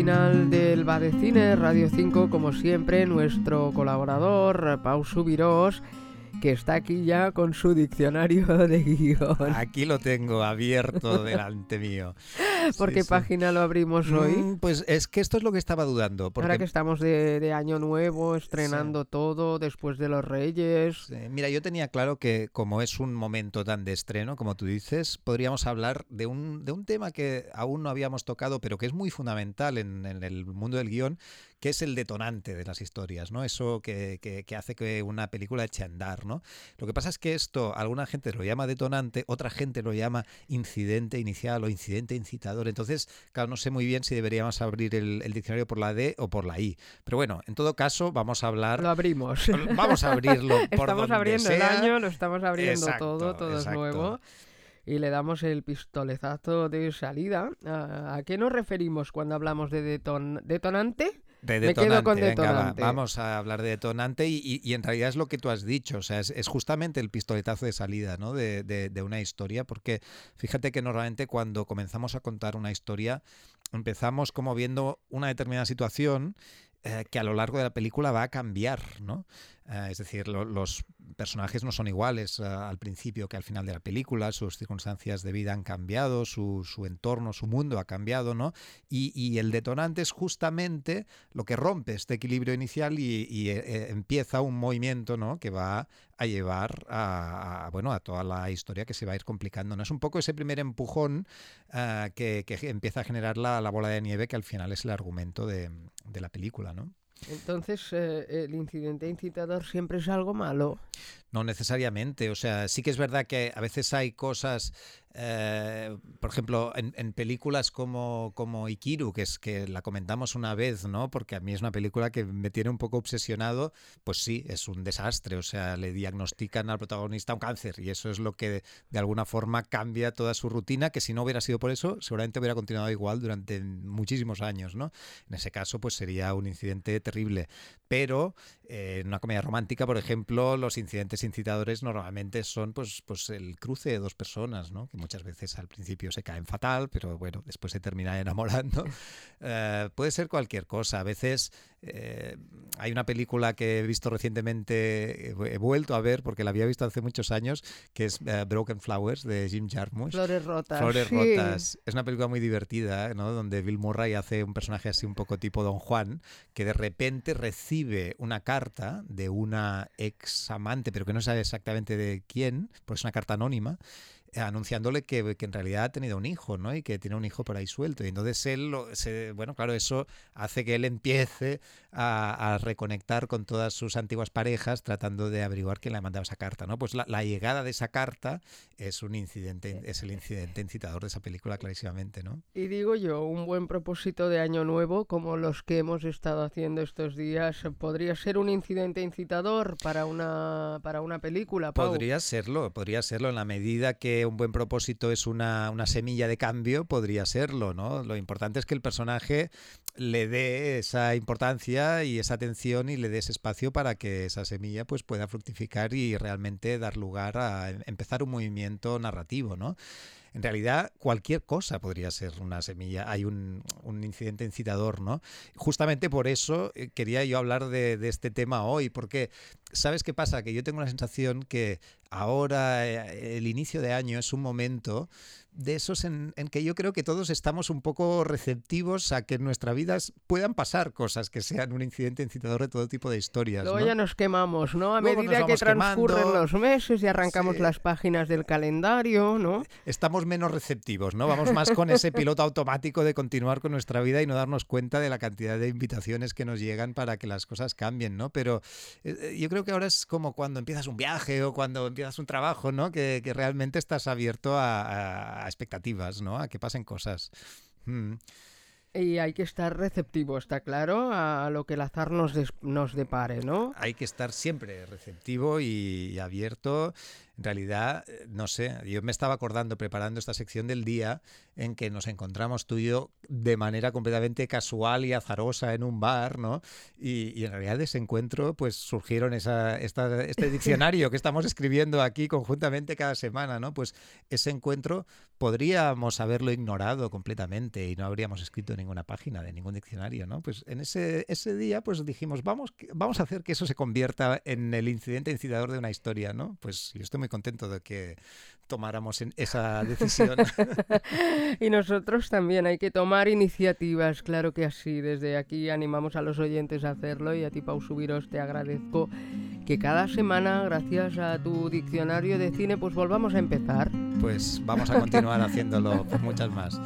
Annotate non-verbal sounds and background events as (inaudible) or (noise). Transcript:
final del Va de Cine, Radio 5, como siempre, nuestro colaborador, Pau Subirós, que está aquí ya con su diccionario de guion. Aquí lo tengo abierto delante mío. (laughs) ¿Por qué página lo abrimos hoy? Mm, pues es que esto es lo que estaba dudando. Ahora que estamos de, año nuevo, estrenando todo, después de los Reyes. Mira, yo tenía claro que como es un momento tan de estreno, como tú dices, podríamos hablar de un, de un tema que aún no habíamos tocado, pero que es muy fundamental en, en el mundo del guion, que es el detonante de las historias, ¿no? Eso que, que, hace que una película eche a andar, ¿no? Lo que pasa es que esto, alguna gente lo llama detonante, otra gente lo llama incidente inicial o incidente Entonces, claro, no sé muy bien si deberíamos abrir el, diccionario por la D o por la I. Pero bueno, en todo caso, vamos a hablar. Lo abrimos. Vamos a abrirlo (laughs) por Estamos abriendo el año, lo estamos abriendo todo, todo es nuevo y le damos el pistolezazo de salida. ¿A qué nos referimos cuando hablamos de detonante? De detonante, vamos a hablar de detonante y, en realidad es lo que tú has dicho, o sea, es, justamente el pistoletazo de salida ¿no? de, de, una historia, porque fíjate que normalmente cuando comenzamos a contar una historia empezamos como viendo una determinada situación eh, que a lo largo de la película va a cambiar, ¿no? Eh, es decir, los personajes no son iguales eh, al principio que al final de la película, sus circunstancias de vida han cambiado, su, entorno, su mundo ha cambiado, ¿no? Y, el detonante es justamente lo que rompe este equilibrio inicial y, empieza un movimiento, ¿no? Que va a llevar a, bueno, a toda la historia que se va a ir complicando. ¿no? Es un poco ese primer empujón que, empieza a generar la, bola de nieve que al final es el argumento de, de la película, ¿no? Entonces, eh, ¿el incidente incitador siempre es algo malo? No necesariamente. O sea, sí que es verdad que a veces hay cosas eh, por ejemplo, en, películas como, como Ikiru, que es que la comentamos una vez, ¿no? Porque a mí es una película que me tiene un poco obsesionado, pues sí, es un desastre. O sea, le diagnostican al protagonista un cáncer y eso es lo que de alguna forma cambia toda su rutina, que si no hubiera sido por eso, seguramente hubiera continuado igual durante muchísimos años, ¿no? En ese caso, pues sería un incidente terrible. Pero eh, en una comedia romántica, por ejemplo, los incidentes incitadores normalmente son pues, pues el cruce de dos personas, ¿no? Muchas veces al principio se caen fatal, pero bueno, después se termina enamorando. (laughs) Eh, puede ser cualquier cosa. A veces eh, hay una película que he visto recientemente, he vuelto a ver porque la había visto hace muchos años, que es eh, Broken Flowers de Jim Jarmusch. Flores rotas. Flores rotas. Es una película muy divertida, ¿no? Donde Bill Murray hace un personaje así un poco tipo Don Juan, que de repente recibe una carta de una ex amante, pero que no sabe exactamente de quién, porque es una carta anónima anunciándole que, que, en realidad ha tenido un hijo, ¿no? Y que tiene un hijo por ahí suelto. Y entonces él, se, bueno, claro, eso hace que él empiece a, reconectar con todas sus antiguas parejas tratando de averiguar quién le ha mandado esa carta, ¿no? Pues la, llegada de esa carta es un incidente, es el incidente incitador de esa película clarísimamente, ¿no? Y digo yo, un buen propósito de año nuevo, como los que hemos estado haciendo estos días, ¿podría ser un incidente incitador para una, para una película? Podría serlo, podría serlo en la medida que un buen propósito es una, semilla de cambio, podría serlo, ¿no? Lo importante es que el personaje le dé esa importancia y esa atención y le dé ese espacio para que esa semilla pues pueda fructificar y realmente dar lugar a empezar un movimiento narrativo, ¿no? en realidad cualquier cosa podría ser una semilla. Hay un, incidente incitador, ¿no? Justamente por eso eh, quería yo hablar de, este tema hoy, porque ¿sabes qué pasa? Que yo tengo la sensación que ahora eh, el inicio de año es un momento de esos en, que yo creo que todos estamos un poco receptivos a que en nuestra vida puedan pasar cosas que sean un incidente incitador de todo tipo de historias. Luego ya nos quemamos, ¿no? A medida que transcurren los meses y arrancamos las páginas del calendario, ¿no? Estamos menos receptivos, ¿no? Vamos más con ese piloto automático de continuar con nuestra vida y no darnos cuenta de la cantidad de invitaciones que nos llegan para que las cosas cambien, ¿no? Pero eh, eh, yo creo que ahora es como cuando empiezas un viaje o cuando empiezas un trabajo, ¿no? Que, realmente estás abierto a expectativas, ¿no? A que pasen cosas. Mm. Y hay que estar receptivo, está claro, a lo que el azar nos, nos depare, ¿no? Hay que estar siempre receptivo y abierto en realidad, eh, no sé, yo me estaba acordando preparando esta sección del día en que nos encontramos tú y yo de manera completamente casual y azarosa en un bar, ¿no? Y, en realidad de ese encuentro pues surgieron esa, este (laughs) diccionario que estamos escribiendo aquí conjuntamente cada semana, ¿no? Pues ese encuentro podríamos haberlo ignorado completamente y no habríamos escrito ninguna página de ningún diccionario, ¿no? Pues en ese, ese día pues dijimos, vamos, vamos a hacer que eso se convierta en el incidente incisador de una historia, ¿no? Pues yo estoy muy contento de que tomáramos esa decisión. (laughs) y nosotros también hay que tomar iniciativas, claro que así. Desde aquí animamos a los oyentes a hacerlo y a ti, Pau Subiros, te agradezco que cada semana, gracias a tu diccionario de cine, pues volvamos a empezar. Pues vamos a continuar (laughs) haciéndolo por muchas más.